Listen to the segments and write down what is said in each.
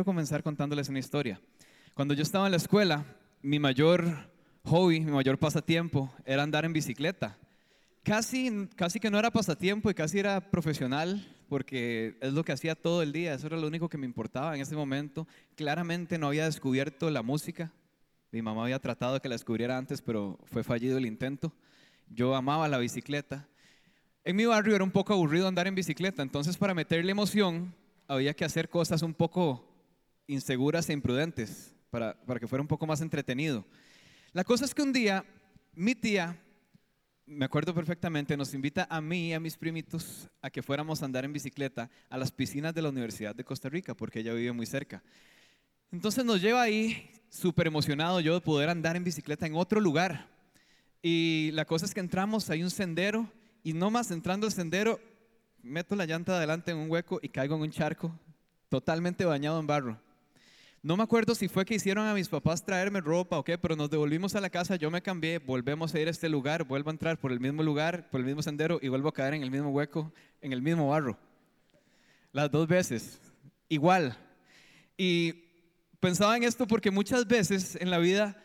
Quiero comenzar contándoles una historia. Cuando yo estaba en la escuela, mi mayor hobby, mi mayor pasatiempo era andar en bicicleta. Casi, casi que no era pasatiempo y casi era profesional porque es lo que hacía todo el día, eso era lo único que me importaba en ese momento. Claramente no había descubierto la música, mi mamá había tratado de que la descubriera antes, pero fue fallido el intento. Yo amaba la bicicleta. En mi barrio era un poco aburrido andar en bicicleta, entonces para meterle emoción había que hacer cosas un poco inseguras e imprudentes para, que fuera un poco más entretenido. La cosa es que un día mi tía, me acuerdo perfectamente, nos invita a mí y a mis primitos a que fuéramos a andar en bicicleta a las piscinas de la Universidad de Costa Rica, porque ella vive muy cerca. Entonces nos lleva ahí, súper emocionado yo de poder andar en bicicleta en otro lugar. Y la cosa es que entramos, hay un sendero, y no más entrando al sendero, meto la llanta adelante en un hueco y caigo en un charco, totalmente bañado en barro. No me acuerdo si fue que hicieron a mis papás traerme ropa o qué, pero nos devolvimos a la casa, yo me cambié, volvemos a ir a este lugar, vuelvo a entrar por el mismo lugar, por el mismo sendero y vuelvo a caer en el mismo hueco, en el mismo barro. Las dos veces, igual. Y pensaba en esto porque muchas veces en la vida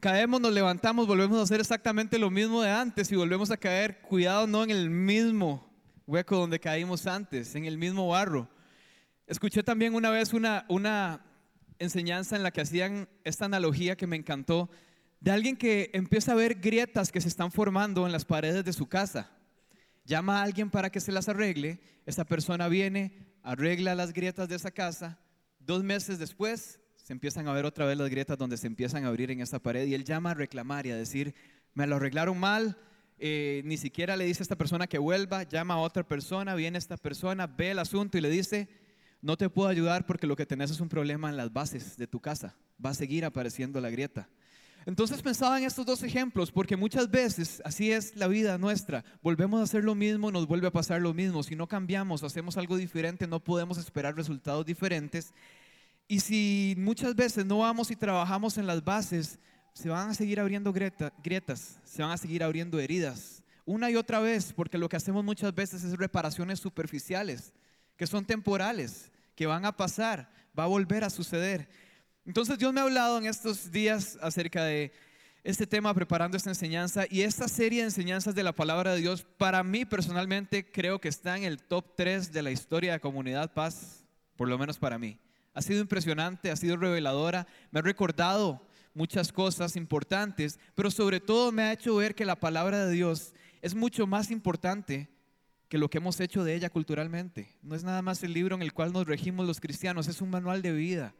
caemos, nos levantamos, volvemos a hacer exactamente lo mismo de antes y volvemos a caer, cuidado, no en el mismo hueco donde caímos antes, en el mismo barro. Escuché también una vez una, una enseñanza en la que hacían esta analogía que me encantó, de alguien que empieza a ver grietas que se están formando en las paredes de su casa. Llama a alguien para que se las arregle, esa persona viene, arregla las grietas de esa casa, dos meses después se empiezan a ver otra vez las grietas donde se empiezan a abrir en esa pared y él llama a reclamar y a decir, me lo arreglaron mal, eh, ni siquiera le dice a esta persona que vuelva, llama a otra persona, viene esta persona, ve el asunto y le dice, no te puedo ayudar porque lo que tenés es un problema en las bases de tu casa. Va a seguir apareciendo la grieta. Entonces pensaba en estos dos ejemplos porque muchas veces así es la vida nuestra. Volvemos a hacer lo mismo, nos vuelve a pasar lo mismo. Si no cambiamos, hacemos algo diferente, no podemos esperar resultados diferentes. Y si muchas veces no vamos y trabajamos en las bases, se van a seguir abriendo grietas, se van a seguir abriendo heridas. Una y otra vez, porque lo que hacemos muchas veces es reparaciones superficiales que son temporales, que van a pasar, va a volver a suceder. Entonces Dios me ha hablado en estos días acerca de este tema preparando esta enseñanza y esta serie de enseñanzas de la palabra de Dios para mí personalmente creo que está en el top 3 de la historia de Comunidad Paz, por lo menos para mí. Ha sido impresionante, ha sido reveladora, me ha recordado muchas cosas importantes, pero sobre todo me ha hecho ver que la palabra de Dios es mucho más importante que lo que hemos hecho de ella culturalmente. No es nada más el libro en el cual nos regimos los cristianos, es un manual de vida.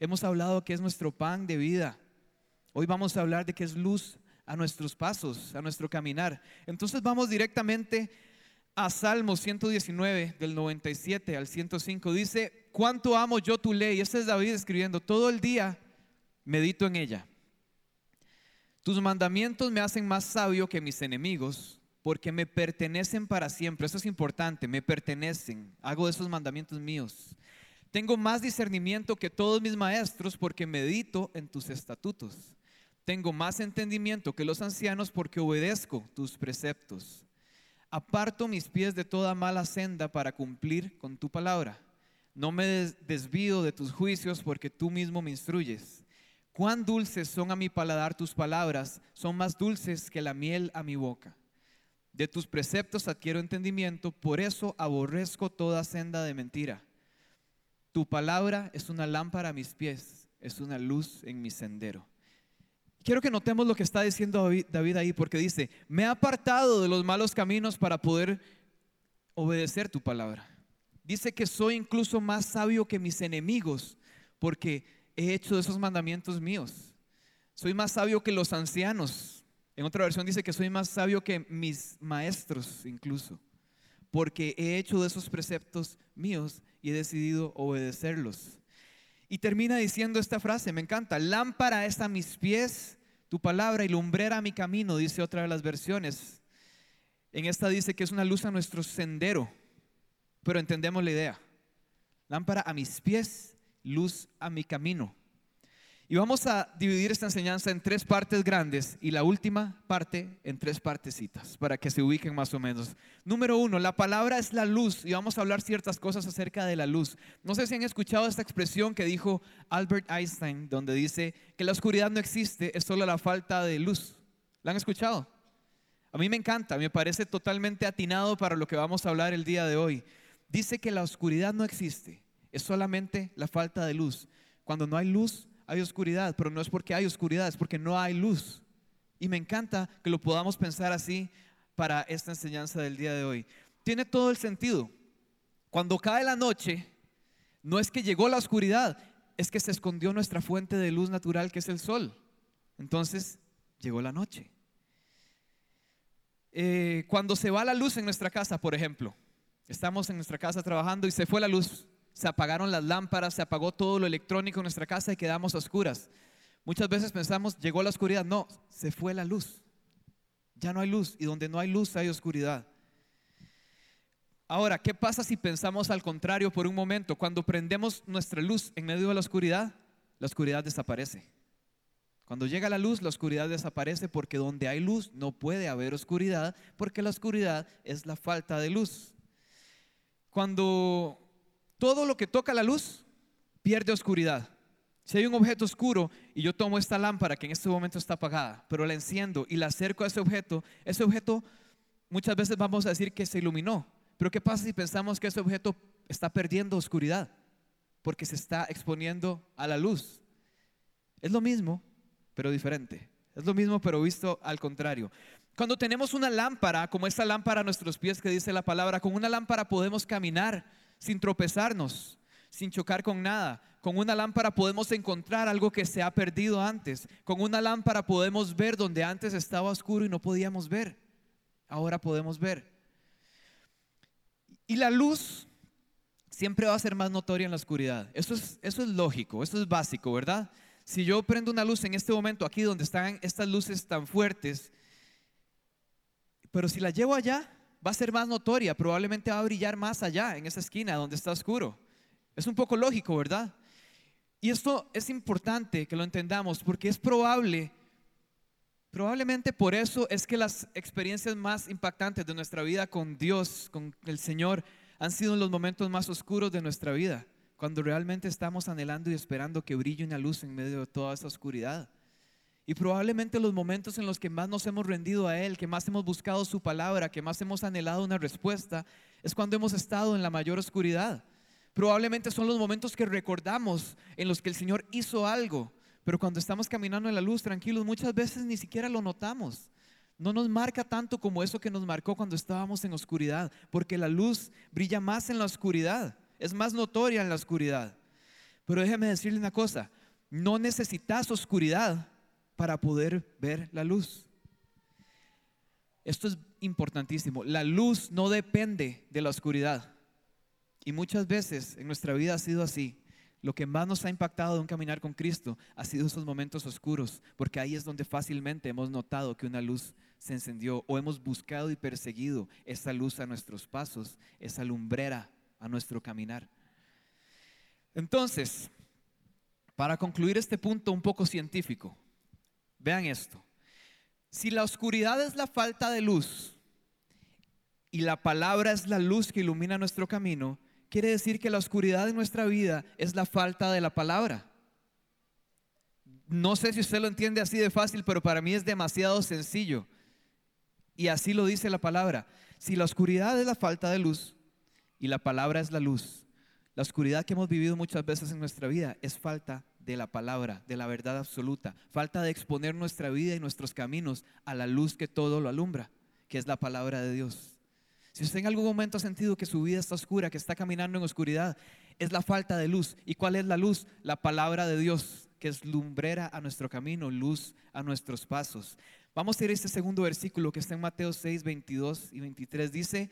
Hemos hablado que es nuestro pan de vida. Hoy vamos a hablar de que es luz a nuestros pasos, a nuestro caminar. Entonces vamos directamente a Salmo 119 del 97 al 105. Dice, ¿cuánto amo yo tu ley? Este es David escribiendo, todo el día medito en ella. Tus mandamientos me hacen más sabio que mis enemigos porque me pertenecen para siempre. Eso es importante, me pertenecen. Hago esos mandamientos míos. Tengo más discernimiento que todos mis maestros porque medito en tus estatutos. Tengo más entendimiento que los ancianos porque obedezco tus preceptos. Aparto mis pies de toda mala senda para cumplir con tu palabra. No me desvío de tus juicios porque tú mismo me instruyes. Cuán dulces son a mi paladar tus palabras, son más dulces que la miel a mi boca. De tus preceptos adquiero entendimiento, por eso aborrezco toda senda de mentira. Tu palabra es una lámpara a mis pies, es una luz en mi sendero. Quiero que notemos lo que está diciendo David ahí, porque dice, me he apartado de los malos caminos para poder obedecer tu palabra. Dice que soy incluso más sabio que mis enemigos, porque he hecho esos mandamientos míos. Soy más sabio que los ancianos, en otra versión dice que soy más sabio que mis maestros incluso, porque he hecho de esos preceptos míos y he decidido obedecerlos. Y termina diciendo esta frase, me encanta, lámpara es a mis pies tu palabra y lumbrera a mi camino, dice otra de las versiones. En esta dice que es una luz a nuestro sendero, pero entendemos la idea. Lámpara a mis pies, luz a mi camino. Y vamos a dividir esta enseñanza en tres partes grandes y la última parte en tres partecitas para que se ubiquen más o menos. Número uno, la palabra es la luz y vamos a hablar ciertas cosas acerca de la luz. No sé si han escuchado esta expresión que dijo Albert Einstein, donde dice que la oscuridad no existe, es solo la falta de luz. ¿La han escuchado? A mí me encanta, me parece totalmente atinado para lo que vamos a hablar el día de hoy. Dice que la oscuridad no existe, es solamente la falta de luz. Cuando no hay luz, hay oscuridad, pero no es porque hay oscuridad, es porque no hay luz. Y me encanta que lo podamos pensar así para esta enseñanza del día de hoy. Tiene todo el sentido. Cuando cae la noche, no es que llegó la oscuridad, es que se escondió nuestra fuente de luz natural que es el sol. Entonces llegó la noche. Eh, cuando se va la luz en nuestra casa, por ejemplo, estamos en nuestra casa trabajando y se fue la luz, se apagaron las lámparas, se apagó todo lo electrónico en nuestra casa y quedamos a oscuras. Muchas veces pensamos, llegó la oscuridad. No, se fue la luz. Ya no hay luz y donde no hay luz hay oscuridad. Ahora, ¿qué pasa si pensamos al contrario por un momento? Cuando prendemos nuestra luz en medio de la oscuridad, la oscuridad desaparece. Cuando llega la luz, la oscuridad desaparece porque donde hay luz no puede haber oscuridad porque la oscuridad es la falta de luz. Cuando todo lo que toca la luz pierde oscuridad. Si hay un objeto oscuro y yo tomo esta lámpara que en este momento está apagada, pero la enciendo y la acerco a ese objeto, ese objeto muchas veces vamos a decir que se iluminó. Pero ¿qué pasa si pensamos que ese objeto está perdiendo oscuridad? Porque se está exponiendo a la luz. Es lo mismo, pero diferente. Es lo mismo, pero visto al contrario. Cuando tenemos una lámpara, como esta lámpara a nuestros pies que dice la palabra, con una lámpara podemos caminar sin tropezarnos, sin chocar con nada. Con una lámpara podemos encontrar algo que se ha perdido antes. Con una lámpara podemos ver donde antes estaba oscuro y no podíamos ver. Ahora podemos ver. Y la luz siempre va a ser más notoria en la oscuridad. Eso es, eso es lógico, eso es básico, ¿verdad? Si yo prendo una luz en este momento aquí donde están estas luces tan fuertes, pero si la llevo allá, va a ser más notoria, probablemente va a brillar más allá, en esa esquina donde está oscuro. Es un poco lógico, ¿verdad? Y esto es importante que lo entendamos porque es probable, probablemente por eso es que las experiencias más impactantes de nuestra vida con Dios, con el Señor, han sido los momentos más oscuros de nuestra vida, cuando realmente estamos anhelando y esperando que brille una luz en medio de toda esa oscuridad. Y probablemente los momentos en los que más nos hemos rendido a Él, que más hemos buscado su palabra, que más hemos anhelado una respuesta, es cuando hemos estado en la mayor oscuridad. Probablemente son los momentos que recordamos en los que el Señor hizo algo, pero cuando estamos caminando en la luz tranquilos, muchas veces ni siquiera lo notamos. No nos marca tanto como eso que nos marcó cuando estábamos en oscuridad, porque la luz brilla más en la oscuridad, es más notoria en la oscuridad. Pero déjeme decirle una cosa, no necesitas oscuridad para poder ver la luz. Esto es importantísimo. La luz no depende de la oscuridad. Y muchas veces en nuestra vida ha sido así. Lo que más nos ha impactado de un caminar con Cristo ha sido esos momentos oscuros, porque ahí es donde fácilmente hemos notado que una luz se encendió o hemos buscado y perseguido esa luz a nuestros pasos, esa lumbrera a nuestro caminar. Entonces, para concluir este punto un poco científico, Vean esto. Si la oscuridad es la falta de luz y la palabra es la luz que ilumina nuestro camino, quiere decir que la oscuridad de nuestra vida es la falta de la palabra. No sé si usted lo entiende así de fácil, pero para mí es demasiado sencillo. Y así lo dice la palabra. Si la oscuridad es la falta de luz y la palabra es la luz, la oscuridad que hemos vivido muchas veces en nuestra vida es falta de la palabra, de la verdad absoluta. Falta de exponer nuestra vida y nuestros caminos a la luz que todo lo alumbra, que es la palabra de Dios. Si usted en algún momento ha sentido que su vida está oscura, que está caminando en oscuridad, es la falta de luz. ¿Y cuál es la luz? La palabra de Dios, que es lumbrera a nuestro camino, luz a nuestros pasos. Vamos a ir a este segundo versículo que está en Mateo 6, 22 y 23. Dice,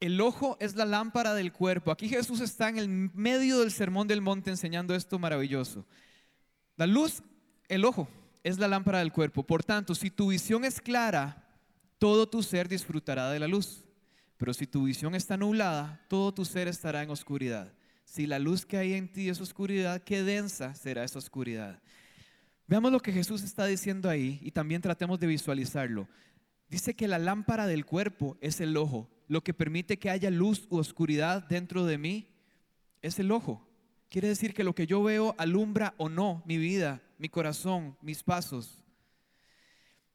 el ojo es la lámpara del cuerpo. Aquí Jesús está en el medio del sermón del monte enseñando esto maravilloso. La luz, el ojo, es la lámpara del cuerpo. Por tanto, si tu visión es clara, todo tu ser disfrutará de la luz. Pero si tu visión está nublada, todo tu ser estará en oscuridad. Si la luz que hay en ti es oscuridad, qué densa será esa oscuridad. Veamos lo que Jesús está diciendo ahí y también tratemos de visualizarlo. Dice que la lámpara del cuerpo es el ojo. Lo que permite que haya luz u oscuridad dentro de mí es el ojo. Quiere decir que lo que yo veo alumbra o no mi vida, mi corazón, mis pasos.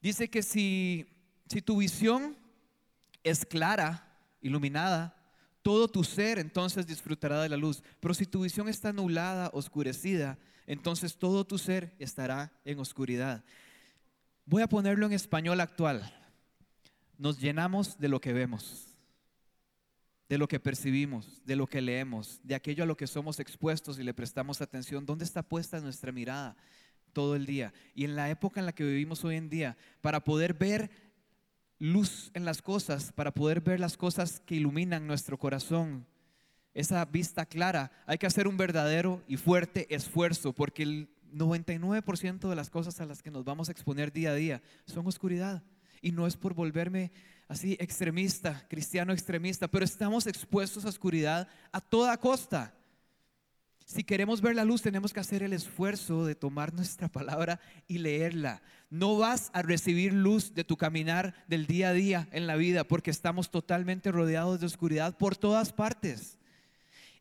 Dice que si, si tu visión es clara, iluminada, todo tu ser entonces disfrutará de la luz. Pero si tu visión está nublada, oscurecida, entonces todo tu ser estará en oscuridad. Voy a ponerlo en español actual. Nos llenamos de lo que vemos de lo que percibimos, de lo que leemos, de aquello a lo que somos expuestos y le prestamos atención. ¿Dónde está puesta nuestra mirada todo el día? Y en la época en la que vivimos hoy en día, para poder ver luz en las cosas, para poder ver las cosas que iluminan nuestro corazón, esa vista clara, hay que hacer un verdadero y fuerte esfuerzo, porque el 99% de las cosas a las que nos vamos a exponer día a día son oscuridad. Y no es por volverme así extremista, cristiano extremista, pero estamos expuestos a oscuridad a toda costa. Si queremos ver la luz, tenemos que hacer el esfuerzo de tomar nuestra palabra y leerla. No vas a recibir luz de tu caminar del día a día en la vida porque estamos totalmente rodeados de oscuridad por todas partes.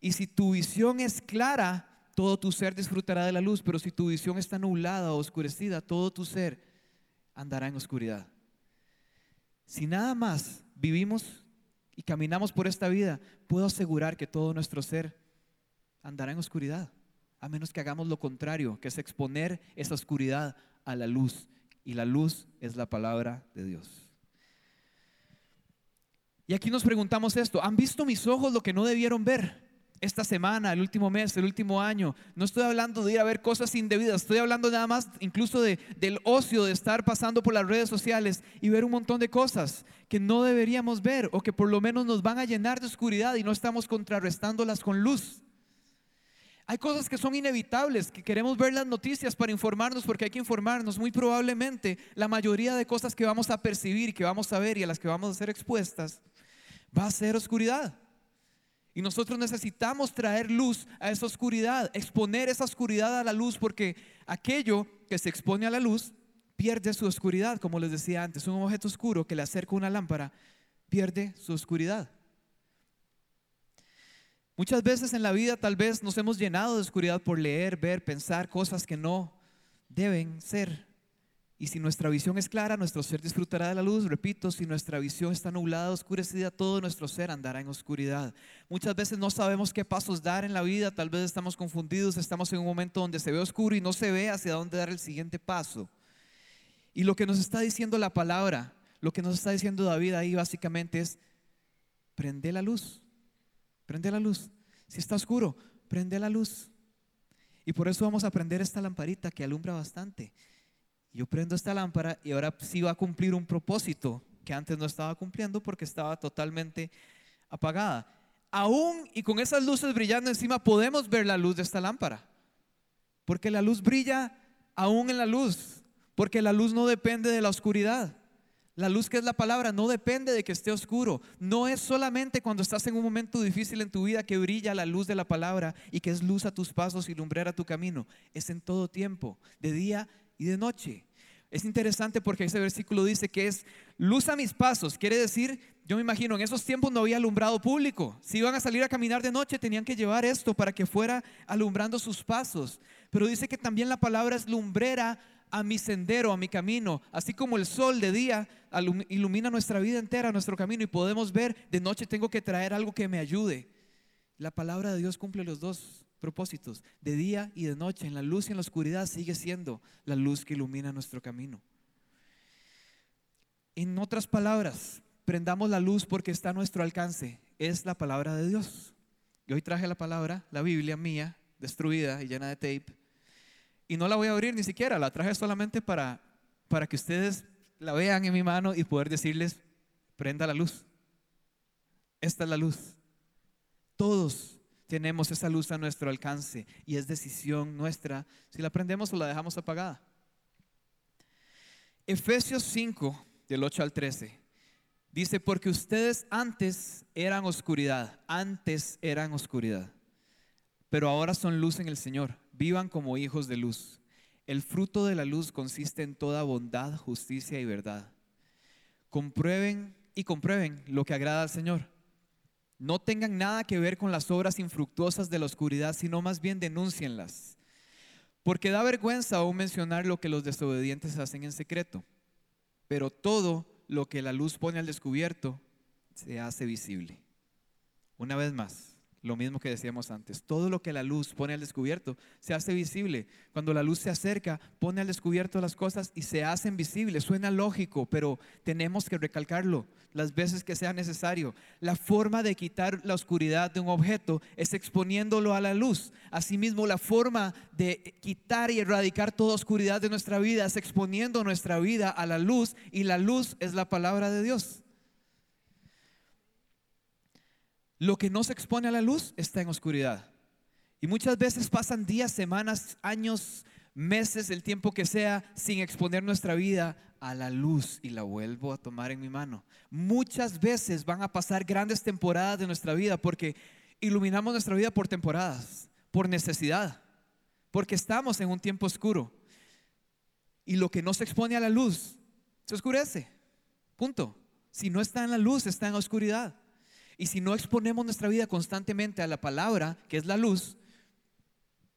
Y si tu visión es clara, todo tu ser disfrutará de la luz, pero si tu visión está nublada o oscurecida, todo tu ser andará en oscuridad. Si nada más vivimos y caminamos por esta vida, puedo asegurar que todo nuestro ser andará en oscuridad, a menos que hagamos lo contrario, que es exponer esa oscuridad a la luz. Y la luz es la palabra de Dios. Y aquí nos preguntamos esto, ¿han visto mis ojos lo que no debieron ver? Esta semana, el último mes, el último año. No estoy hablando de ir a ver cosas indebidas, estoy hablando nada más incluso de, del ocio, de estar pasando por las redes sociales y ver un montón de cosas que no deberíamos ver o que por lo menos nos van a llenar de oscuridad y no estamos contrarrestándolas con luz. Hay cosas que son inevitables, que queremos ver las noticias para informarnos porque hay que informarnos. Muy probablemente la mayoría de cosas que vamos a percibir que vamos a ver y a las que vamos a ser expuestas va a ser oscuridad. Y nosotros necesitamos traer luz a esa oscuridad, exponer esa oscuridad a la luz, porque aquello que se expone a la luz pierde su oscuridad, como les decía antes. Un objeto oscuro que le acerca una lámpara pierde su oscuridad. Muchas veces en la vida tal vez nos hemos llenado de oscuridad por leer, ver, pensar cosas que no deben ser y si nuestra visión es clara, nuestro ser disfrutará de la luz. Repito, si nuestra visión está nublada, oscurecida, todo nuestro ser andará en oscuridad. Muchas veces no sabemos qué pasos dar en la vida, tal vez estamos confundidos, estamos en un momento donde se ve oscuro y no se ve hacia dónde dar el siguiente paso. Y lo que nos está diciendo la palabra, lo que nos está diciendo David ahí básicamente es, prende la luz, prende la luz. Si está oscuro, prende la luz. Y por eso vamos a prender esta lamparita que alumbra bastante. Yo prendo esta lámpara y ahora sí va a cumplir un propósito que antes no estaba cumpliendo porque estaba totalmente apagada. Aún y con esas luces brillando encima podemos ver la luz de esta lámpara. Porque la luz brilla aún en la luz. Porque la luz no depende de la oscuridad. La luz que es la palabra no depende de que esté oscuro. No es solamente cuando estás en un momento difícil en tu vida que brilla la luz de la palabra y que es luz a tus pasos y lumbrera tu camino. Es en todo tiempo, de día y de noche. Es interesante porque ese versículo dice que es luz a mis pasos. Quiere decir, yo me imagino, en esos tiempos no había alumbrado público. Si iban a salir a caminar de noche, tenían que llevar esto para que fuera alumbrando sus pasos. Pero dice que también la palabra es lumbrera a mi sendero, a mi camino. Así como el sol de día ilumina nuestra vida entera, nuestro camino, y podemos ver, de noche tengo que traer algo que me ayude. La palabra de Dios cumple los dos propósitos, de día y de noche, en la luz y en la oscuridad, sigue siendo la luz que ilumina nuestro camino. En otras palabras, prendamos la luz porque está a nuestro alcance, es la palabra de Dios. Y hoy traje la palabra, la Biblia mía, destruida y llena de tape, y no la voy a abrir ni siquiera, la traje solamente para, para que ustedes la vean en mi mano y poder decirles, prenda la luz. Esta es la luz. Todos tenemos esa luz a nuestro alcance y es decisión nuestra si la prendemos o la dejamos apagada. Efesios 5, del 8 al 13, dice, porque ustedes antes eran oscuridad, antes eran oscuridad, pero ahora son luz en el Señor, vivan como hijos de luz. El fruto de la luz consiste en toda bondad, justicia y verdad. Comprueben y comprueben lo que agrada al Señor. No tengan nada que ver con las obras infructuosas de la oscuridad, sino más bien denúncienlas. Porque da vergüenza aún mencionar lo que los desobedientes hacen en secreto. Pero todo lo que la luz pone al descubierto se hace visible. Una vez más, lo mismo que decíamos antes, todo lo que la luz pone al descubierto se hace visible. Cuando la luz se acerca, pone al descubierto las cosas y se hacen visibles. Suena lógico, pero tenemos que recalcarlo las veces que sea necesario. La forma de quitar la oscuridad de un objeto es exponiéndolo a la luz. Asimismo, la forma de quitar y erradicar toda oscuridad de nuestra vida es exponiendo nuestra vida a la luz y la luz es la palabra de Dios. Lo que no se expone a la luz está en oscuridad. Y muchas veces pasan días, semanas, años, meses, el tiempo que sea, sin exponer nuestra vida a la luz y la vuelvo a tomar en mi mano. Muchas veces van a pasar grandes temporadas de nuestra vida porque iluminamos nuestra vida por temporadas, por necesidad, porque estamos en un tiempo oscuro. Y lo que no se expone a la luz se oscurece. Punto. Si no está en la luz, está en oscuridad. Y si no exponemos nuestra vida constantemente a la palabra, que es la luz,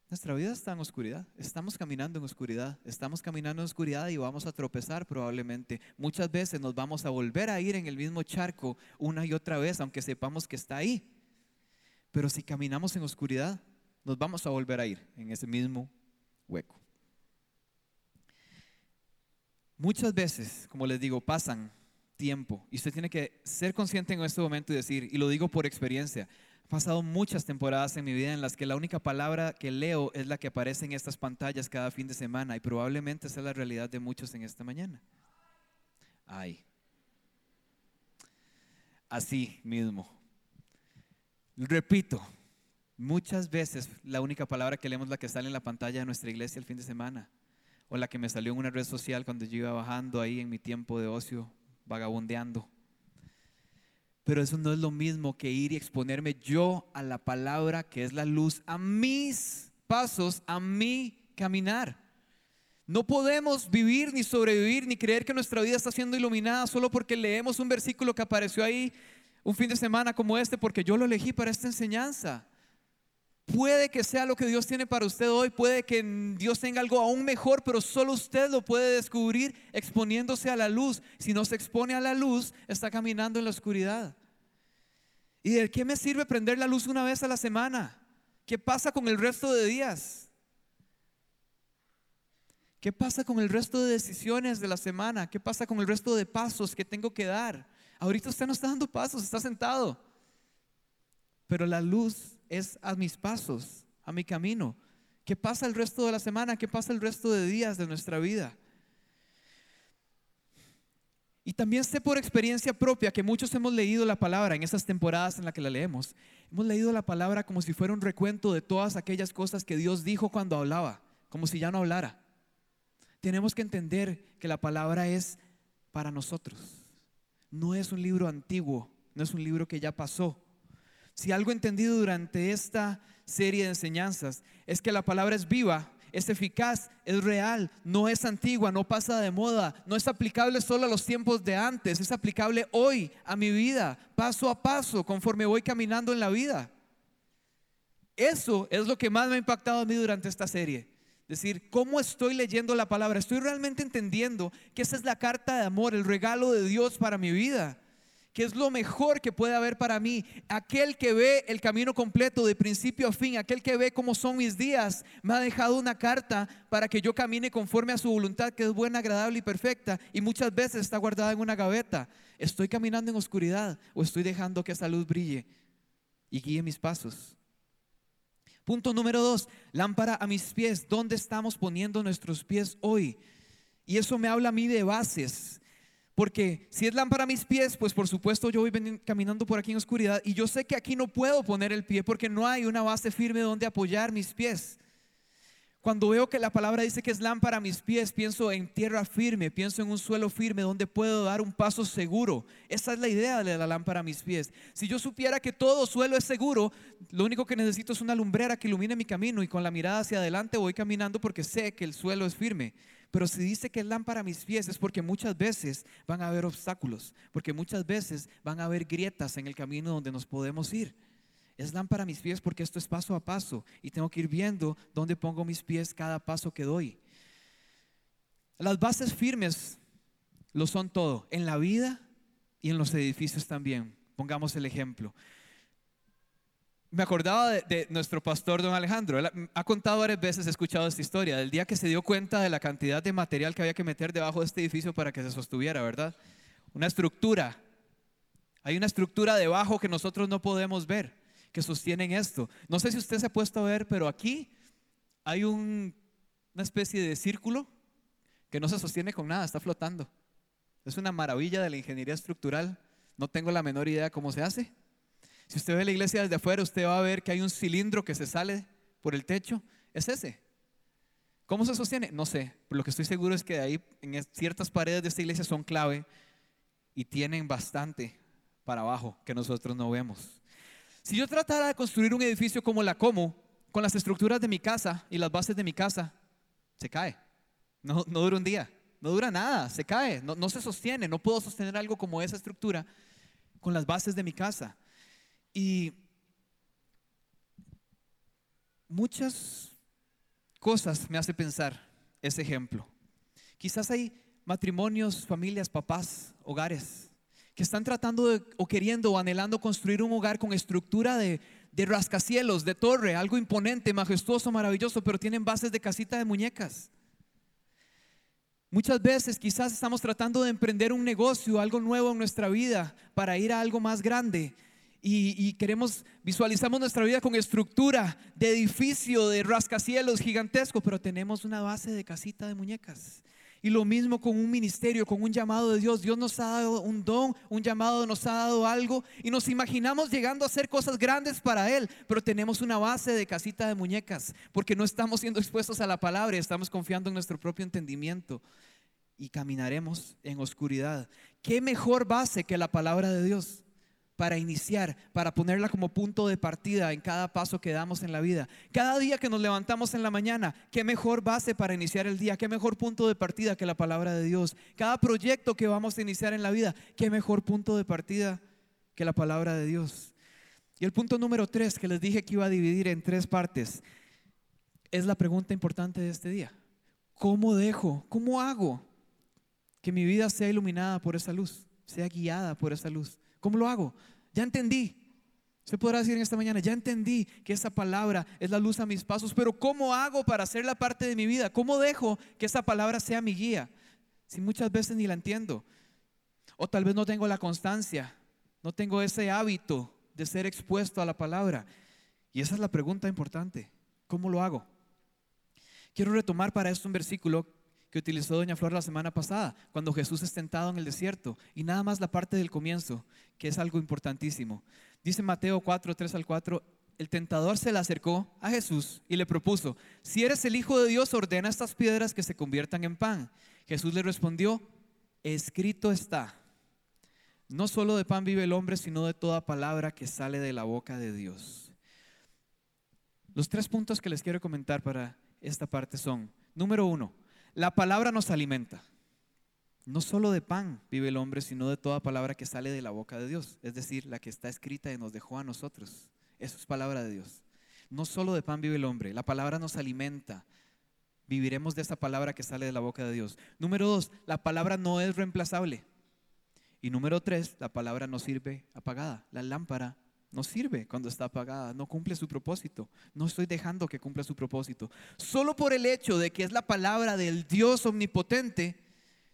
nuestra vida está en oscuridad. Estamos caminando en oscuridad. Estamos caminando en oscuridad y vamos a tropezar probablemente. Muchas veces nos vamos a volver a ir en el mismo charco una y otra vez, aunque sepamos que está ahí. Pero si caminamos en oscuridad, nos vamos a volver a ir en ese mismo hueco. Muchas veces, como les digo, pasan tiempo. Y usted tiene que ser consciente en este momento y decir, y lo digo por experiencia, he pasado muchas temporadas en mi vida en las que la única palabra que leo es la que aparece en estas pantallas cada fin de semana y probablemente esa es la realidad de muchos en esta mañana. Ay. Así mismo. Repito, muchas veces la única palabra que leemos es la que sale en la pantalla de nuestra iglesia el fin de semana o la que me salió en una red social cuando yo iba bajando ahí en mi tiempo de ocio vagabundeando. Pero eso no es lo mismo que ir y exponerme yo a la palabra que es la luz, a mis pasos, a mi caminar. No podemos vivir ni sobrevivir ni creer que nuestra vida está siendo iluminada solo porque leemos un versículo que apareció ahí un fin de semana como este, porque yo lo elegí para esta enseñanza. Puede que sea lo que Dios tiene para usted hoy, puede que Dios tenga algo aún mejor, pero solo usted lo puede descubrir exponiéndose a la luz. Si no se expone a la luz, está caminando en la oscuridad. ¿Y de qué me sirve prender la luz una vez a la semana? ¿Qué pasa con el resto de días? ¿Qué pasa con el resto de decisiones de la semana? ¿Qué pasa con el resto de pasos que tengo que dar? Ahorita usted no está dando pasos, está sentado. Pero la luz es a mis pasos, a mi camino. ¿Qué pasa el resto de la semana? ¿Qué pasa el resto de días de nuestra vida? Y también sé por experiencia propia que muchos hemos leído la palabra en esas temporadas en las que la leemos. Hemos leído la palabra como si fuera un recuento de todas aquellas cosas que Dios dijo cuando hablaba, como si ya no hablara. Tenemos que entender que la palabra es para nosotros. No es un libro antiguo, no es un libro que ya pasó. Si algo entendido durante esta serie de enseñanzas es que la palabra es viva, es eficaz, es real, no es antigua, no pasa de moda, no es aplicable solo a los tiempos de antes, es aplicable hoy a mi vida, paso a paso, conforme voy caminando en la vida. Eso es lo que más me ha impactado a mí durante esta serie. Decir, ¿cómo estoy leyendo la palabra? Estoy realmente entendiendo que esa es la carta de amor, el regalo de Dios para mi vida que es lo mejor que puede haber para mí. Aquel que ve el camino completo de principio a fin, aquel que ve cómo son mis días, me ha dejado una carta para que yo camine conforme a su voluntad, que es buena, agradable y perfecta, y muchas veces está guardada en una gaveta. ¿Estoy caminando en oscuridad o estoy dejando que esa luz brille y guíe mis pasos? Punto número dos, lámpara a mis pies. ¿Dónde estamos poniendo nuestros pies hoy? Y eso me habla a mí de bases. Porque si es lámpara a mis pies, pues por supuesto yo voy caminando por aquí en oscuridad y yo sé que aquí no puedo poner el pie porque no hay una base firme donde apoyar mis pies. Cuando veo que la palabra dice que es lámpara a mis pies, pienso en tierra firme, pienso en un suelo firme donde puedo dar un paso seguro. Esa es la idea de la lámpara a mis pies. Si yo supiera que todo suelo es seguro, lo único que necesito es una lumbrera que ilumine mi camino y con la mirada hacia adelante voy caminando porque sé que el suelo es firme. Pero si dice que es lámpara a mis pies es porque muchas veces van a haber obstáculos, porque muchas veces van a haber grietas en el camino donde nos podemos ir. Es lámpara a mis pies porque esto es paso a paso y tengo que ir viendo dónde pongo mis pies cada paso que doy. Las bases firmes lo son todo, en la vida y en los edificios también. Pongamos el ejemplo. Me acordaba de, nuestro pastor don Alejandro. Él ha contado varias veces, he escuchado esta historia, del día que se dio cuenta de la cantidad de material que había que meter debajo de este edificio para que se sostuviera, ¿verdad? Una estructura. Hay una estructura debajo que nosotros no podemos ver que sostienen esto. No sé si usted se ha puesto a ver, pero aquí hay una especie de círculo que no se sostiene con nada, está flotando. Es una maravilla de la ingeniería estructural. No tengo la menor idea cómo se hace. Si usted ve la iglesia desde afuera, usted va a ver que hay un cilindro que se sale por el techo. Es ese. ¿Cómo se sostiene? No sé. Pero lo que estoy seguro es que ahí en ciertas paredes de esta iglesia son clave y tienen bastante para abajo que nosotros no vemos. Si yo tratara de construir un edificio como la Como, con las estructuras de mi casa y las bases de mi casa, se cae. No, dura un día, no dura nada, se cae, no, no se sostiene. No puedo sostener algo como esa estructura con las bases de mi casa. Y muchas cosas me hace pensar ese ejemplo. Quizás hay matrimonios, familias, papás, hogares que están tratando de, o queriendo o anhelando construir un hogar con estructura de, de rascacielos, de torre, algo imponente, majestuoso, maravilloso, pero tienen bases de casita de muñecas. Muchas veces quizás estamos tratando de emprender un negocio, algo nuevo en nuestra vida para ir a algo más grande. Y, queremos, visualizamos nuestra vida con estructura de edificio, de rascacielos gigantesco, pero tenemos una base de casita de muñecas. Y lo mismo con un ministerio, con un llamado de Dios. Dios nos ha dado un don, un llamado, nos ha dado algo y nos imaginamos llegando a hacer cosas grandes para Él, pero tenemos una base de casita de muñecas porque no estamos siendo expuestos a la palabra estamos confiando en nuestro propio entendimiento y caminaremos en oscuridad. ¿Qué mejor base que la palabra de Dios? Para iniciar, para ponerla como punto de partida en cada paso que damos en la vida. Cada día que nos levantamos en la mañana, qué mejor base para iniciar el día, qué mejor punto de partida que la palabra de Dios. Cada proyecto que vamos a iniciar en la vida, qué mejor punto de partida que la palabra de Dios. Y el punto número tres que les dije que iba a dividir en tres partes es la pregunta importante de este día. ¿Cómo dejo, cómo hago que mi vida sea iluminada por esa luz, sea guiada por esa luz? ¿Cómo lo hago? Ya entendí. Se podrá decir en esta mañana, ya entendí que esa palabra es la luz a mis pasos, pero ¿cómo hago para hacerla parte de mi vida? ¿Cómo dejo que esa palabra sea mi guía? Si muchas veces ni la entiendo. O tal vez no tengo la constancia, no tengo ese hábito de ser expuesto a la palabra. Y esa es la pregunta importante. ¿Cómo lo hago? Quiero retomar para esto un versículo que utilizó Doña Flor la semana pasada, cuando Jesús es tentado en el desierto. Y nada más la parte del comienzo, que es algo importantísimo. Dice Mateo 4, 3 al 4, el tentador se le acercó a Jesús y le propuso, si eres el Hijo de Dios, ordena estas piedras que se conviertan en pan. Jesús le respondió, escrito está, no solo de pan vive el hombre, sino de toda palabra que sale de la boca de Dios. Los tres puntos que les quiero comentar para esta parte son, número uno, la palabra nos alimenta. No solo de pan vive el hombre, sino de toda palabra que sale de la boca de Dios, es decir, la que está escrita y nos dejó a nosotros. Eso es palabra de Dios. No solo de pan vive el hombre, la palabra nos alimenta. Viviremos de esa palabra que sale de la boca de Dios. Número dos, la palabra no es reemplazable. Y número tres, la palabra no sirve apagada. La lámpara no sirve cuando está apagada, no cumple su propósito. No estoy dejando que cumpla su propósito. Solo por el hecho de que es la palabra del Dios omnipotente,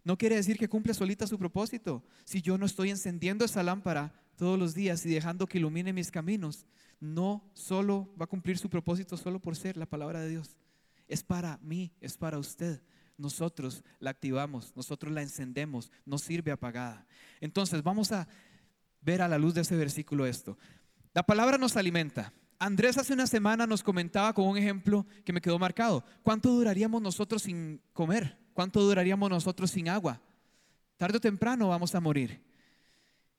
no quiere decir que cumple solita su propósito. Si yo no estoy encendiendo esa lámpara todos los días y dejando que ilumine mis caminos, no solo va a cumplir su propósito solo por ser la palabra de Dios. Es para mí, es para usted. Nosotros la activamos, nosotros la encendemos, no sirve apagada. Entonces vamos a ver a la luz de ese versículo esto. La palabra nos alimenta. Andrés hace una semana nos comentaba con un ejemplo que me quedó marcado. ¿Cuánto duraríamos nosotros sin comer? ¿Cuánto duraríamos nosotros sin agua? Tarde o temprano vamos a morir.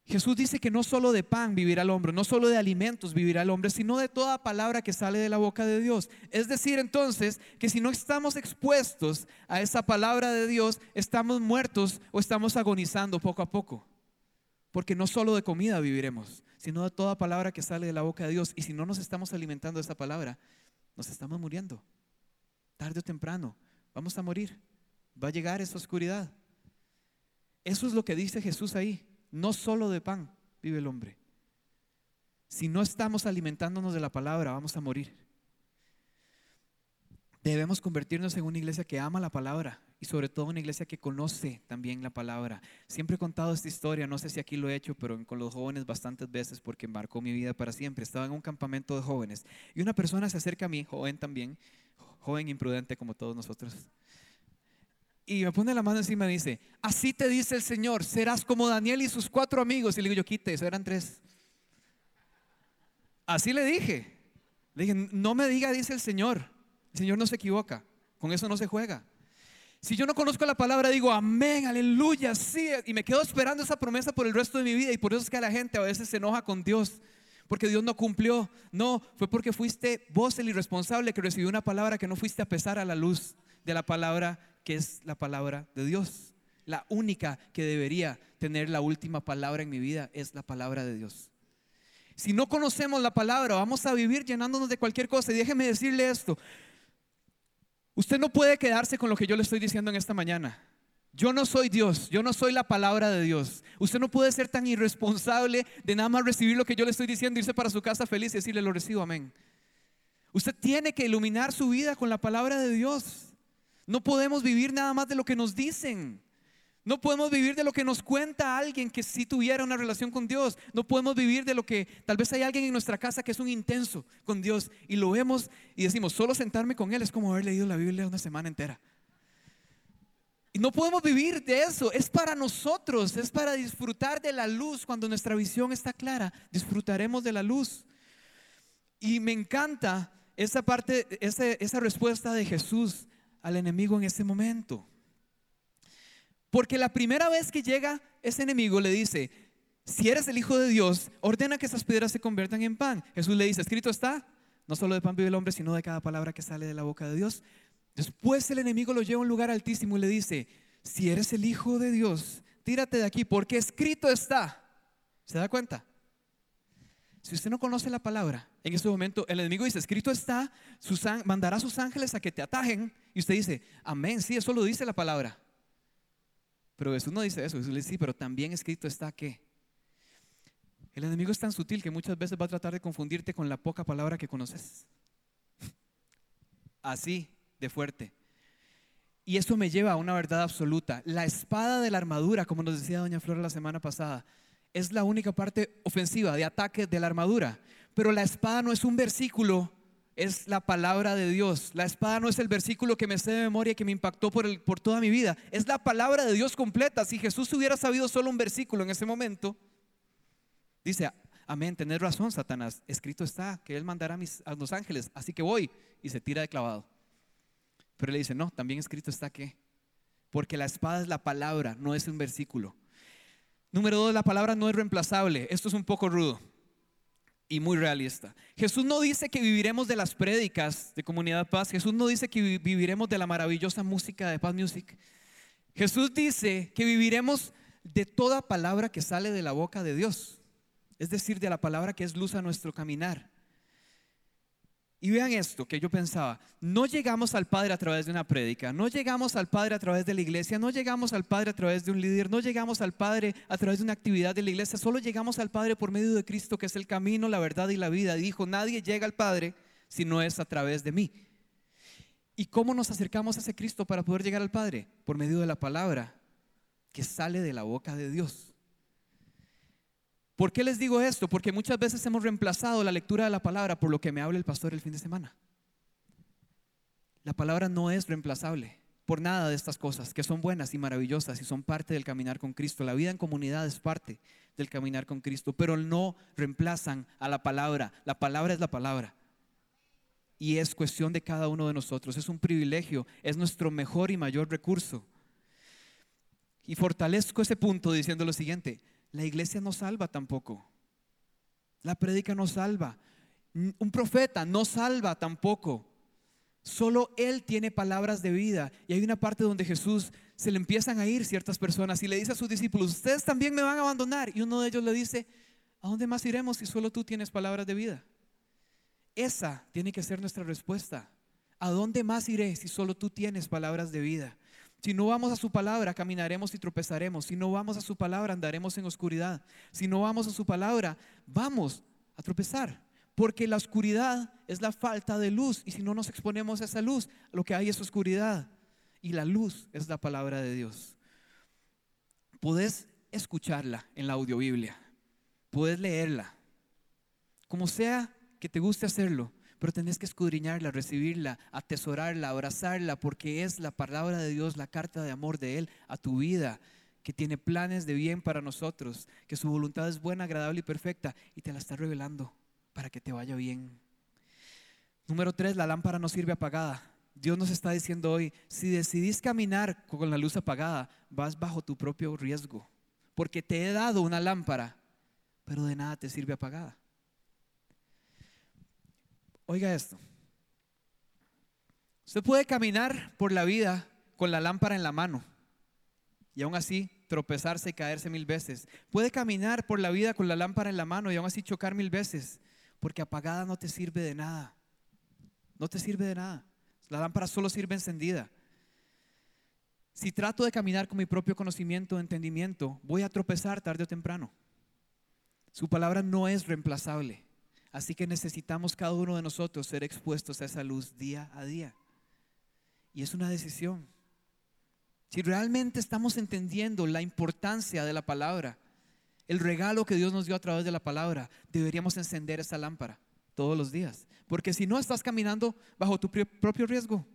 Jesús dice que no solo de pan vivirá el hombre, no solo de alimentos vivirá el hombre, sino de toda palabra que sale de la boca de Dios. Es decir, entonces, que si no estamos expuestos a esa palabra de Dios, estamos muertos o estamos agonizando poco a poco. Porque no solo de comida viviremos, sino de toda palabra que sale de la boca de Dios. Y si no nos estamos alimentando de esa palabra, nos estamos muriendo. Tarde o temprano, vamos a morir. Va a llegar esa oscuridad. Eso es lo que dice Jesús ahí. No solo de pan vive el hombre. Si no estamos alimentándonos de la palabra, vamos a morir. Debemos convertirnos en una iglesia que ama la palabra y sobre todo una iglesia que conoce también la palabra. Siempre he contado esta historia, no sé si aquí lo he hecho, pero con los jóvenes bastantes veces porque marcó mi vida para siempre. Estaba en un campamento de jóvenes y una persona se acerca a mí, joven también, joven imprudente como todos nosotros y me pone la mano encima y dice, así te dice el Señor, serás como Daniel y sus cuatro amigos. Y le digo, yo quite, eso eran tres. Así le dije. Le dije, no me diga, dice el Señor. El Señor no se equivoca, con eso no se juega. Si yo no conozco la palabra, digo, amén, aleluya, sí. Y me quedo esperando esa promesa por el resto de mi vida. Y por eso es que la gente a veces se enoja con Dios. Porque Dios no cumplió. No, fue porque fuiste vos el irresponsable que recibió una palabra que no fuiste a pesar a la luz de la palabra que es la palabra de Dios. La única que debería tener la última palabra en mi vida es la palabra de Dios. Si no conocemos la palabra, vamos a vivir llenándonos de cualquier cosa. Y déjeme decirle esto. Usted no puede quedarse con lo que yo le estoy diciendo en esta mañana. Yo no soy Dios, yo no soy la palabra de Dios. Usted no puede ser tan irresponsable de nada más recibir lo que yo le estoy diciendo, irse para su casa feliz y decirle lo recibo, amén. Usted tiene que iluminar su vida con la palabra de Dios. No podemos vivir nada más de lo que nos dicen. No podemos vivir de lo que nos cuenta alguien que sí tuviera una relación con Dios. No podemos vivir de lo que tal vez hay alguien en nuestra casa que es un intenso con Dios y lo vemos y decimos, solo sentarme con Él es como haber leído la Biblia una semana entera. Y no podemos vivir de eso. Es para nosotros, es para disfrutar de la luz. Cuando nuestra visión está clara, disfrutaremos de la luz. Y me encanta esa parte, esa, esa respuesta de Jesús al enemigo en ese momento. Porque la primera vez que llega ese enemigo le dice, si eres el Hijo de Dios, ordena que esas piedras se conviertan en pan. Jesús le dice, escrito está, no solo de pan vive el hombre, sino de cada palabra que sale de la boca de Dios. Después el enemigo lo lleva a un lugar altísimo y le dice, si eres el Hijo de Dios, tírate de aquí, porque escrito está. ¿Se da cuenta? Si usted no conoce la palabra, en este momento el enemigo dice, escrito está, mandará a sus ángeles a que te atajen. Y usted dice, amén, sí, eso lo dice la palabra. Pero Jesús no dice eso, Jesús le dice, sí, pero también escrito está que. El enemigo es tan sutil que muchas veces va a tratar de confundirte con la poca palabra que conoces. Así de fuerte. Y eso me lleva a una verdad absoluta. La espada de la armadura, como nos decía doña Flora la semana pasada, es la única parte ofensiva de ataque de la armadura. Pero la espada no es un versículo, es la palabra de Dios. La espada no es el versículo que me sé de memoria que me impactó por, toda mi vida. Es la palabra de Dios completa. Si Jesús hubiera sabido solo un versículo en ese momento, dice, amén, tenés razón, Satanás. Escrito está que Él mandará a, mis, a los ángeles, así que voy. Y se tira de clavado. Pero le dice, no, también escrito está que. Porque la espada es la palabra, no es un versículo. Número dos, la palabra no es reemplazable. Esto es un poco rudo y muy realista. Jesús no dice que viviremos de las prédicas de Comunidad Paz. Jesús no dice que viviremos de la maravillosa música de Paz Music. Jesús dice que viviremos de toda palabra que sale de la boca de Dios. Es decir, de la palabra que es luz a nuestro caminar. Y vean esto que yo pensaba, no llegamos al Padre a través de una prédica, no llegamos al Padre a través de la iglesia, no llegamos al Padre a través de un líder, no llegamos al Padre a través de una actividad de la iglesia, solo llegamos al Padre por medio de Cristo, que es el camino, la verdad y la vida. Dijo, nadie llega al Padre si no es a través de mí. ¿Y cómo nos acercamos a ese Cristo para poder llegar al Padre? Por medio de la palabra que sale de la boca de Dios. ¿Por qué les digo esto? Porque muchas veces hemos reemplazado la lectura de la palabra por lo que me habla el pastor el fin de semana. La palabra no es reemplazable. por nada de estas cosas, que son buenas y maravillosas y son parte del caminar con Cristo. La vida en comunidad es parte del caminar con Cristo, pero no reemplazan a la palabra. La palabra es la palabra. Y es cuestión de cada uno de nosotros. Es un privilegio, es nuestro mejor y mayor recurso. Y fortalezco ese punto diciendo lo siguiente, la iglesia no salva tampoco. La prédica no salva. Un profeta no salva tampoco. Solo Él tiene palabras de vida. Y hay una parte donde Jesús se le empiezan a ir ciertas personas y le dice a sus discípulos, ustedes también me van a abandonar. Y uno de ellos le dice, ¿a dónde más iremos si solo tú tienes palabras de vida? Esa tiene que ser nuestra respuesta. ¿A dónde más iré si solo tú tienes palabras de vida? Si no vamos a su palabra, caminaremos y tropezaremos. Si no vamos a su palabra, andaremos en oscuridad. Si no vamos a su palabra, vamos a tropezar. Porque la oscuridad es la falta de luz. Y si no nos exponemos a esa luz, lo que hay es oscuridad. Y la luz es la palabra de Dios. Puedes escucharla en la audiobiblia. Puedes leerla. Como sea que te guste hacerlo pero tenés que escudriñarla, recibirla, atesorarla, abrazarla, porque es la palabra de Dios, la carta de amor de Él a tu vida, que tiene planes de bien para nosotros, que su voluntad es buena, agradable y perfecta, y te la está revelando para que te vaya bien. Número tres, la lámpara no sirve apagada. Dios nos está diciendo hoy, si decidís caminar con la luz apagada, vas bajo tu propio riesgo, porque te he dado una lámpara, pero de nada te sirve apagada. Oiga esto. Usted puede caminar por la vida con la lámpara en la mano y aún así tropezarse y caerse mil veces. Puede caminar por la vida con la lámpara en la mano y aún así chocar mil veces, porque apagada no te sirve de nada. No te sirve de nada. La lámpara solo sirve encendida. Si trato de caminar con mi propio conocimiento, entendimiento, voy a tropezar tarde o temprano. Su palabra no es reemplazable. Así que necesitamos cada uno de nosotros ser expuestos a esa luz día a día. Y es una decisión. Si realmente estamos entendiendo la importancia de la palabra, el regalo que Dios nos dio a través de la palabra, deberíamos encender esa lámpara todos los días. Porque si no estás caminando bajo tu propio riesgo,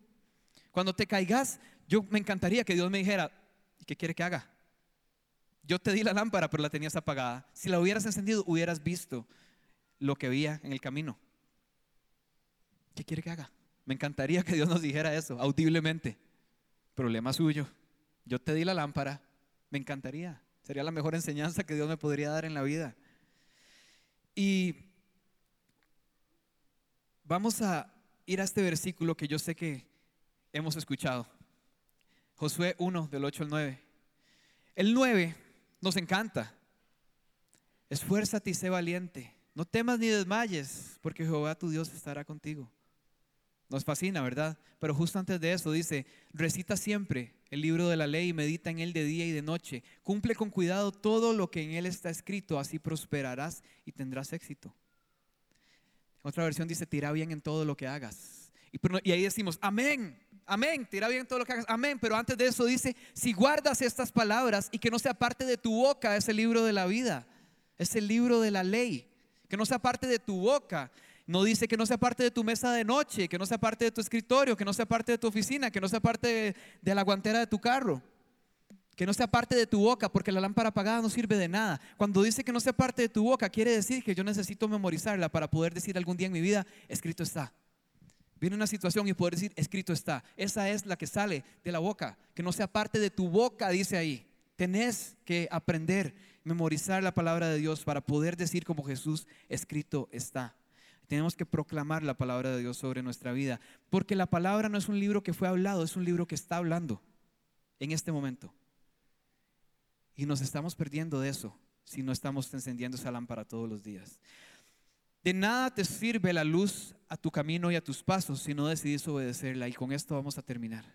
cuando te caigas, yo me encantaría que Dios me dijera, ¿qué quiere que haga? Yo te di la lámpara, pero la tenías apagada. Si la hubieras encendido, hubieras visto lo que veía en el camino. ¿Qué quiere que haga? Me encantaría que Dios nos dijera eso audiblemente. Problema suyo. Yo te di la lámpara. Me encantaría. Sería la mejor enseñanza que Dios me podría dar en la vida. Y vamos a ir a este versículo que yo sé que hemos escuchado. Josué 1 del 8 al 9. El 9 nos encanta. Esfuérzate y sé valiente. No temas ni desmayes, porque Jehová tu Dios estará contigo. Nos fascina, ¿verdad? Pero justo antes de eso dice, recita siempre el libro de la ley y medita en él de día y de noche. Cumple con cuidado todo lo que en él está escrito, así prosperarás y tendrás éxito. Otra versión dice, tira bien en todo lo que hagas. Y, y ahí decimos, amén, amén, tira bien en todo lo que hagas, amén. Pero antes de eso dice, si guardas estas palabras y que no sea parte de tu boca ese libro de la vida, es el libro de la ley que no sea parte de tu boca. No dice que no sea parte de tu mesa de noche, que no sea parte de tu escritorio, que no sea parte de tu oficina, que no sea parte de, la guantera de tu carro, que no sea parte de tu boca, porque la lámpara apagada no sirve de nada. Cuando dice que no sea parte de tu boca, quiere decir que yo necesito memorizarla para poder decir algún día en mi vida, escrito está. Viene una situación y poder decir, escrito está. Esa es la que sale de la boca, que no sea parte de tu boca, dice ahí. Tenés que aprender memorizar la palabra de Dios para poder decir como Jesús escrito está. Tenemos que proclamar la palabra de Dios sobre nuestra vida, porque la palabra no es un libro que fue hablado, es un libro que está hablando en este momento. Y nos estamos perdiendo de eso si no estamos encendiendo esa lámpara todos los días. De nada te sirve la luz a tu camino y a tus pasos si no decidís obedecerla. Y con esto vamos a terminar.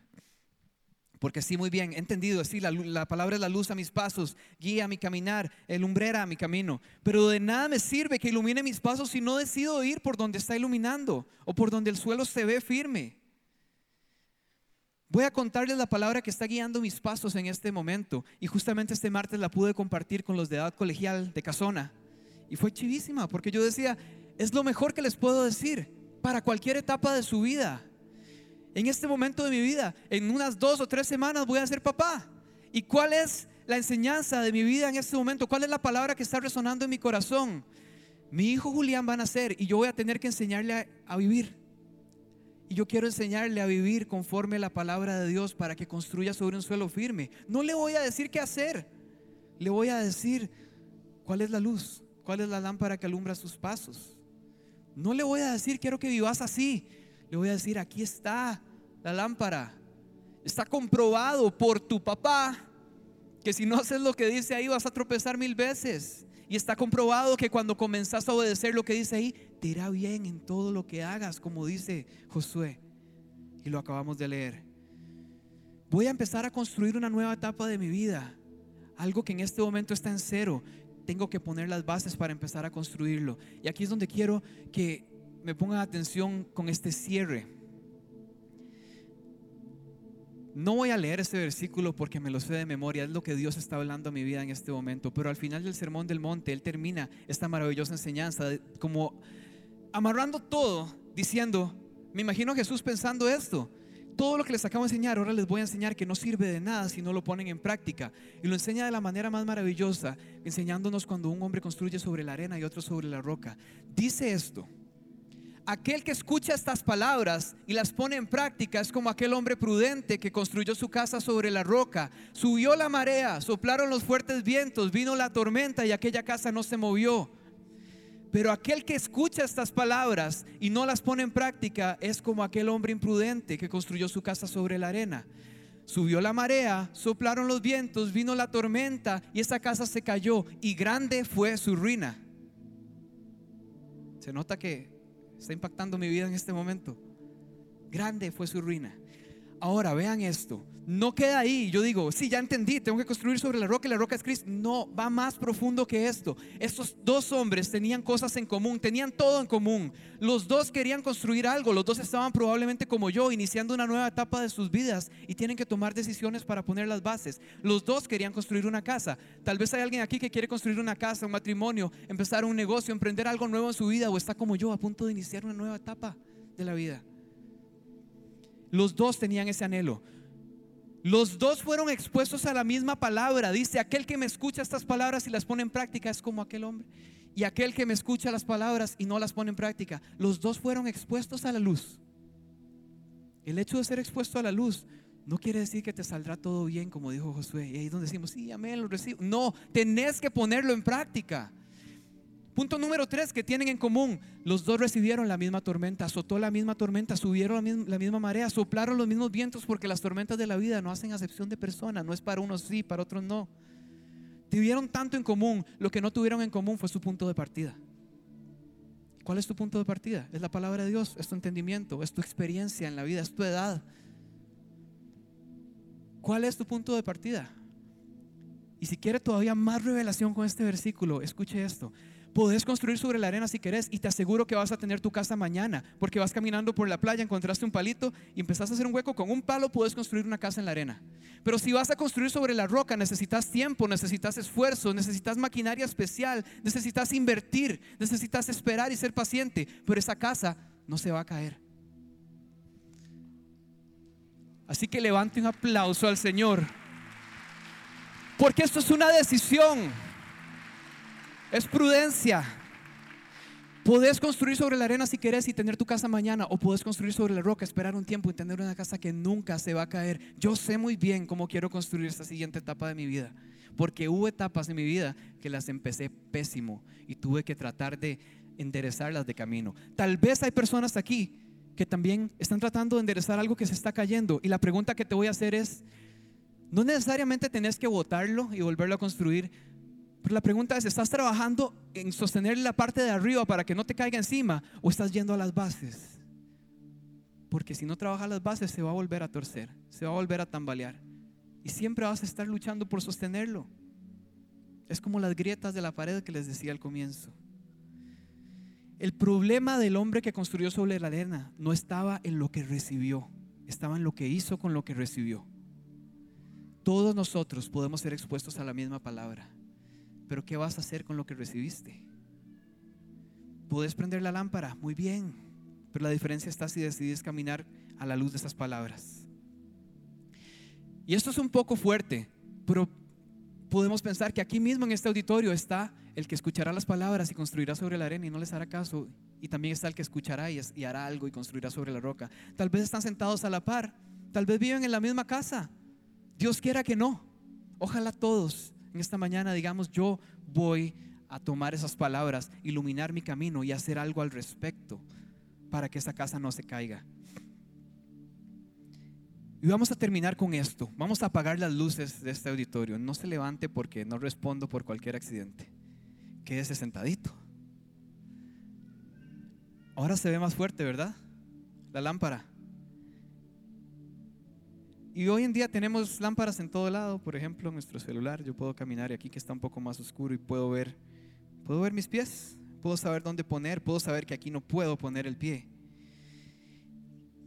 Porque sí, muy bien, he entendido, sí, la, palabra es la luz a mis pasos, guía mi caminar, el lumbrera a mi camino. Pero de nada me sirve que ilumine mis pasos si no decido ir por donde está iluminando o por donde el suelo se ve firme. Voy a contarles la palabra que está guiando mis pasos en este momento. Y justamente este martes la pude compartir con los de edad colegial de Casona. Y fue chivísima, porque yo decía, es lo mejor que les puedo decir para cualquier etapa de su vida. En este momento de mi vida, en unas dos o tres semanas voy a ser papá. ¿Y cuál es la enseñanza de mi vida en este momento? ¿Cuál es la palabra que está resonando en mi corazón? Mi hijo Julián va a nacer y yo voy a tener que enseñarle a, a vivir. Y yo quiero enseñarle a vivir conforme la palabra de Dios para que construya sobre un suelo firme. No le voy a decir qué hacer. Le voy a decir cuál es la luz, cuál es la lámpara que alumbra sus pasos. No le voy a decir quiero que vivas así. Le voy a decir aquí está la lámpara. Está comprobado por tu papá que si no haces lo que dice ahí vas a tropezar mil veces. Y está comprobado que cuando comenzás a obedecer lo que dice ahí, te irá bien en todo lo que hagas, como dice Josué. Y lo acabamos de leer. Voy a empezar a construir una nueva etapa de mi vida. Algo que en este momento está en cero. Tengo que poner las bases para empezar a construirlo. Y aquí es donde quiero que me pongan atención con este cierre. No voy a leer este versículo porque me lo sé de memoria, es lo que Dios está hablando a mi vida en este momento, pero al final del Sermón del Monte, Él termina esta maravillosa enseñanza, como amarrando todo, diciendo, me imagino Jesús pensando esto, todo lo que les acabo de enseñar, ahora les voy a enseñar que no sirve de nada si no lo ponen en práctica. Y lo enseña de la manera más maravillosa, enseñándonos cuando un hombre construye sobre la arena y otro sobre la roca. Dice esto aquel que escucha estas palabras y las pone en práctica es como aquel hombre prudente que construyó su casa sobre la roca. Subió la marea, soplaron los fuertes vientos, vino la tormenta y aquella casa no se movió. Pero aquel que escucha estas palabras y no las pone en práctica es como aquel hombre imprudente que construyó su casa sobre la arena. Subió la marea, soplaron los vientos, vino la tormenta y esa casa se cayó y grande fue su ruina. Se nota que está impactando mi vida en este momento. Grande fue su ruina. Ahora vean esto, no queda ahí. Yo digo, sí, ya entendí, tengo que construir sobre la roca y la roca es Cristo. No, va más profundo que esto. Estos dos hombres tenían cosas en común, tenían todo en común. Los dos querían construir algo, los dos estaban probablemente como yo, iniciando una nueva etapa de sus vidas y tienen que tomar decisiones para poner las bases. Los dos querían construir una casa. Tal vez hay alguien aquí que quiere construir una casa, un matrimonio, empezar un negocio, emprender algo nuevo en su vida o está como yo a punto de iniciar una nueva etapa de la vida. Los dos tenían ese anhelo. Los dos fueron expuestos a la misma palabra. Dice, aquel que me escucha estas palabras y las pone en práctica es como aquel hombre. Y aquel que me escucha las palabras y no las pone en práctica. Los dos fueron expuestos a la luz. El hecho de ser expuesto a la luz no quiere decir que te saldrá todo bien, como dijo Josué. Y ahí es donde decimos, sí, amén, lo recibo. No, tenés que ponerlo en práctica. Punto número tres que tienen en común. Los dos recibieron la misma tormenta, azotó la misma tormenta, subieron la misma, marea, soplaron los mismos vientos porque las tormentas de la vida no hacen acepción de personas. No es para unos sí, para otros no. Tuvieron tanto en común. Lo que no tuvieron en común fue su punto de partida. ¿Cuál es tu punto de partida? Es la palabra de Dios, es tu entendimiento, es tu experiencia en la vida, es tu edad. ¿Cuál es tu punto de partida? Y si quiere todavía más revelación con este versículo, escuche esto. Podés construir sobre la arena si querés y te aseguro que vas a tener tu casa mañana, porque vas caminando por la playa, encontraste un palito y empezaste a hacer un hueco con un palo, puedes construir una casa en la arena. Pero si vas a construir sobre la roca, necesitas tiempo, necesitas esfuerzo, necesitas maquinaria especial, necesitas invertir, necesitas esperar y ser paciente, pero esa casa no se va a caer. Así que levante un aplauso al Señor, porque esto es una decisión. Es prudencia. Puedes construir sobre la arena si quieres y tener tu casa mañana, o puedes construir sobre la roca, esperar un tiempo y tener una casa que nunca se va a caer. Yo sé muy bien cómo quiero construir esta siguiente etapa de mi vida, porque hubo etapas en mi vida que las empecé pésimo y tuve que tratar de enderezarlas de camino. Tal vez hay personas aquí que también están tratando de enderezar algo que se está cayendo y la pregunta que te voy a hacer es, no necesariamente tenés que botarlo y volverlo a construir, pero la pregunta es, ¿estás trabajando en sostener la parte de arriba para que no te caiga encima o estás yendo a las bases? Porque si no trabajas las bases se va a volver a torcer, se va a volver a tambalear. Y siempre vas a estar luchando por sostenerlo. Es como las grietas de la pared que les decía al comienzo. El problema del hombre que construyó sobre la arena no estaba en lo que recibió, estaba en lo que hizo con lo que recibió. Todos nosotros podemos ser expuestos a la misma palabra pero ¿qué vas a hacer con lo que recibiste? Puedes prender la lámpara, muy bien, pero la diferencia está si decides caminar a la luz de esas palabras. Y esto es un poco fuerte, pero podemos pensar que aquí mismo en este auditorio está el que escuchará las palabras y construirá sobre la arena y no les hará caso. Y también está el que escuchará y, y hará algo y construirá sobre la roca. Tal vez están sentados a la par, tal vez viven en la misma casa. Dios quiera que no. Ojalá todos en esta mañana digamos, yo voy a tomar esas palabras, iluminar mi camino y hacer algo al respecto para que esa casa no se caiga. Y vamos a terminar con esto. Vamos a apagar las luces de este auditorio. No se levante porque no respondo por cualquier accidente. Quédese sentadito. Ahora se ve más fuerte, ¿verdad? La lámpara. Y hoy en día tenemos lámparas en todo lado, por ejemplo, nuestro celular. Yo puedo caminar aquí que está un poco más oscuro y puedo ver, puedo ver mis pies, puedo saber dónde poner, puedo saber que aquí no puedo poner el pie.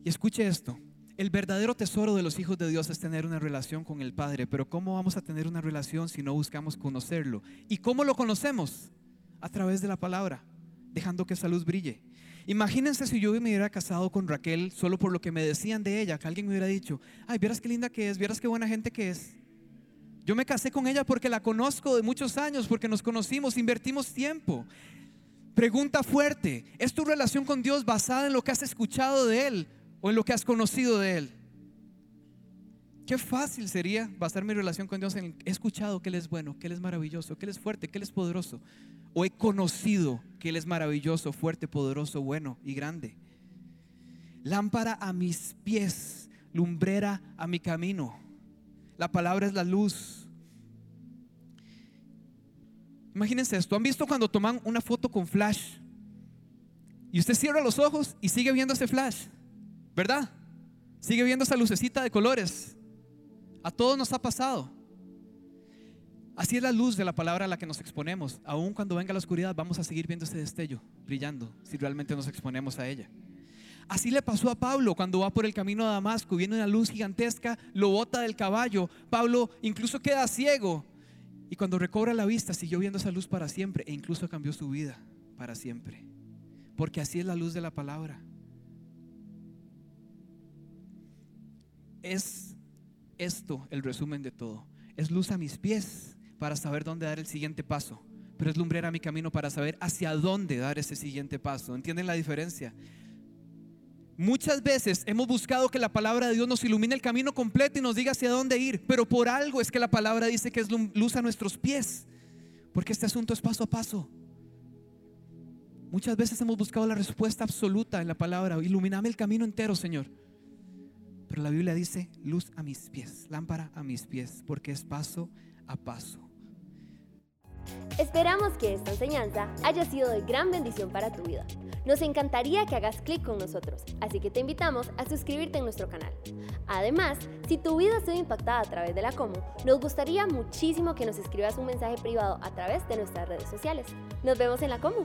Y escuche esto, el verdadero tesoro de los hijos de Dios es tener una relación con el Padre, pero ¿cómo vamos a tener una relación si no buscamos conocerlo? ¿Y cómo lo conocemos? A través de la palabra, dejando que esa luz brille. Imagínense si yo me hubiera casado con Raquel solo por lo que me decían de ella, que alguien me hubiera dicho, ay, vieras qué linda que es, vieras qué buena gente que es. Yo me casé con ella porque la conozco de muchos años, porque nos conocimos, invertimos tiempo. Pregunta fuerte, ¿es tu relación con Dios basada en lo que has escuchado de Él o en lo que has conocido de Él. Qué fácil sería basar mi relación con Dios en he escuchado que Él es bueno, que Él es maravilloso, que Él es fuerte, que Él es poderoso. O he conocido que Él es maravilloso, fuerte, poderoso, bueno y grande. Lámpara a mis pies, lumbrera a mi camino. La palabra es la luz. Imagínense esto. ¿Han visto cuando toman una foto con flash? Y usted cierra los ojos y sigue viendo ese flash. ¿Verdad? Sigue viendo esa lucecita de colores. A todos nos ha pasado. Así es la luz de la palabra a la que nos exponemos. Aun cuando venga la oscuridad, vamos a seguir viendo ese destello brillando si realmente nos exponemos a ella. Así le pasó a Pablo cuando va por el camino de Damasco, viene una luz gigantesca, lo bota del caballo. Pablo incluso queda ciego y cuando recobra la vista siguió viendo esa luz para siempre e incluso cambió su vida para siempre. Porque así es la luz de la palabra. es esto el resumen de todo. Es luz a mis pies para saber dónde dar el siguiente paso, pero es lumbrera mi camino para saber hacia dónde dar ese siguiente paso. ¿Entienden la diferencia? Muchas veces hemos buscado que la palabra de Dios nos ilumine el camino completo y nos diga hacia dónde ir, pero por algo es que la palabra dice que es luz a nuestros pies, porque este asunto es paso a paso. Muchas veces hemos buscado la respuesta absoluta en la palabra, ilumíname el camino entero, Señor. Pero la Biblia dice, luz a mis pies, lámpara a mis pies, porque es paso a paso. Esperamos que esta enseñanza haya sido de gran bendición para tu vida. Nos encantaría que hagas clic con nosotros, así que te invitamos a suscribirte en nuestro canal. Además, si tu vida ha sido impactada a través de la Como, nos gustaría muchísimo que nos escribas un mensaje privado a través de nuestras redes sociales. Nos vemos en la Como.